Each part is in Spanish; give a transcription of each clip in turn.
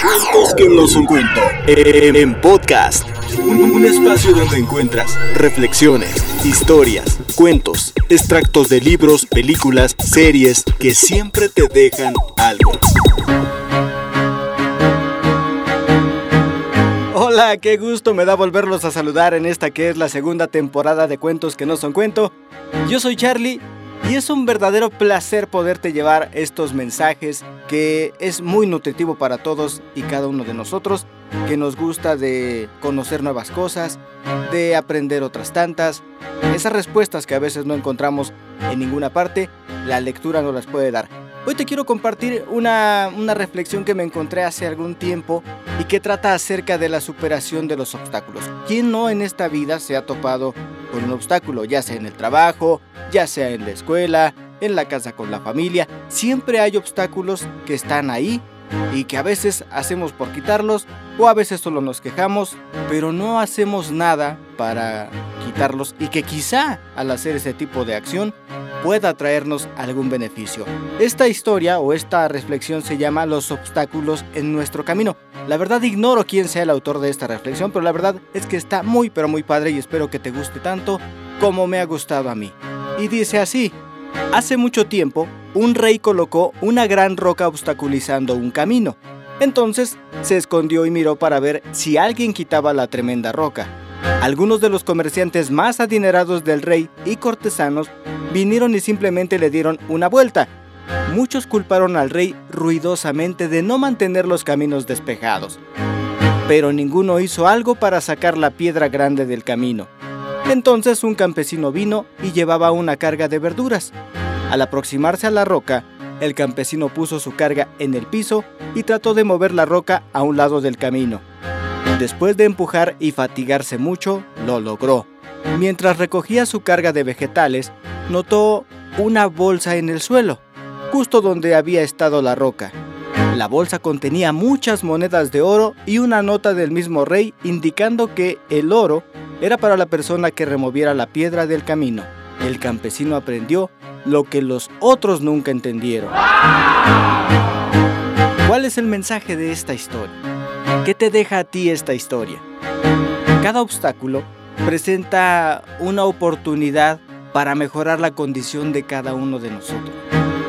Cuentos que no son cuento. En podcast. Un, espacio donde encuentras reflexiones, historias, cuentos, extractos de libros, películas, series que siempre te dejan algo. Hola, qué gusto me da volverlos a saludar en esta que es la segunda temporada de Cuentos que no son cuento. Yo soy Charlie y es un verdadero placer poderte llevar estos mensajes que es muy nutritivo para todos y cada uno de nosotros, que nos gusta de conocer nuevas cosas, de aprender otras tantas. Esas respuestas que a veces no encontramos en ninguna parte, la lectura nos las puede dar. Hoy te quiero compartir una, una, reflexión que me encontré hace algún tiempo y que trata acerca de la superación de los obstáculos. ¿Quién no en esta vida se ha topado con un obstáculo, ya sea en el trabajo, ya sea en la escuela, en la casa con la familia? Siempre hay obstáculos que están ahí y que a veces hacemos por quitarlos o a veces solo nos quejamos, pero no hacemos nada para quitarlos y que quizá al hacer ese tipo de acción pueda traernos algún beneficio. Esta historia o esta reflexión se llama Los obstáculos en nuestro camino. La verdad ignoro quién sea el autor de esta reflexión, pero la verdad es que está muy pero muy padre y espero que te guste tanto como me ha gustado a mí. Y dice así, hace mucho tiempo, un rey colocó una gran roca obstaculizando un camino. Entonces se escondió y miró para ver si alguien quitaba la tremenda roca. Algunos de los comerciantes más adinerados del rey y cortesanos vinieron y simplemente le dieron una vuelta. Muchos culparon al rey ruidosamente de no mantener los caminos despejados, pero ninguno hizo algo para sacar la piedra grande del camino. Entonces un campesino vino y llevaba una carga de verduras. Al aproximarse a la roca, el campesino puso su carga en el piso y trató de mover la roca a un lado del camino. Después de empujar y fatigarse mucho, lo logró. Mientras recogía su carga de vegetales, notó una bolsa en el suelo, justo donde había estado la roca. La bolsa contenía muchas monedas de oro y una nota del mismo rey indicando que el oro era para la persona que removiera la piedra del camino. El campesino aprendió lo que los otros nunca entendieron. ¿Cuál es el mensaje de esta historia? ¿Qué te deja a ti esta historia? Cada obstáculo presenta una oportunidad para mejorar la condición de cada uno de nosotros.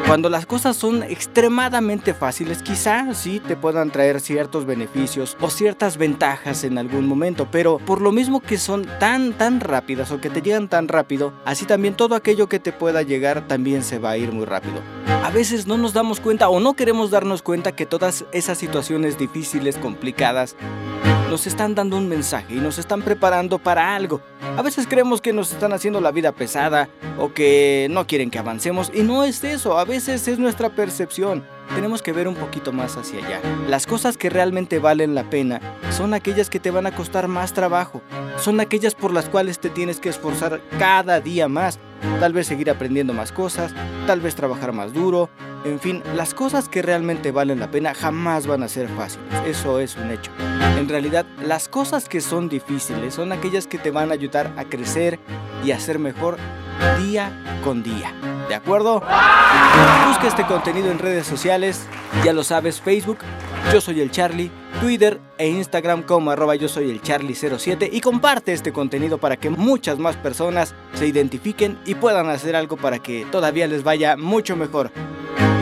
Cuando las cosas son extremadamente fáciles, quizá sí te puedan traer ciertos beneficios o ciertas ventajas en algún momento, pero por lo mismo que son tan tan rápidas o que te llegan tan rápido, así también todo aquello que te pueda llegar también se va a ir muy rápido. A veces no nos damos cuenta o no queremos darnos cuenta que todas esas situaciones difíciles, complicadas, nos están dando un mensaje y nos están preparando para algo. A veces creemos que nos están haciendo la vida pesada o que no quieren que avancemos y no es eso, a veces es nuestra percepción. Tenemos que ver un poquito más hacia allá. Las cosas que realmente valen la pena son aquellas que te van a costar más trabajo, son aquellas por las cuales te tienes que esforzar cada día más, tal vez seguir aprendiendo más cosas, tal vez trabajar más duro, en fin, las cosas que realmente valen la pena jamás van a ser fáciles, eso es un hecho. En realidad, las cosas que son difíciles son aquellas que te van a ayudar a crecer y a ser mejor día con día. ¿De acuerdo? Busca este contenido en redes sociales, ya lo sabes, Facebook, yo soy el Charlie, Twitter e Instagram como arroba yo soy el Charlie07 y comparte este contenido para que muchas más personas se identifiquen y puedan hacer algo para que todavía les vaya mucho mejor.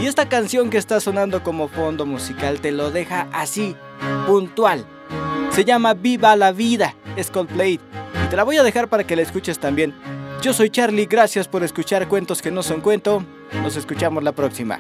Y esta canción que está sonando como fondo musical te lo deja así, puntual. Se llama Viva la Vida, es Coldplay. Y te la voy a dejar para que la escuches también. Yo soy Charlie, gracias por escuchar cuentos que no son cuento. Nos escuchamos la próxima.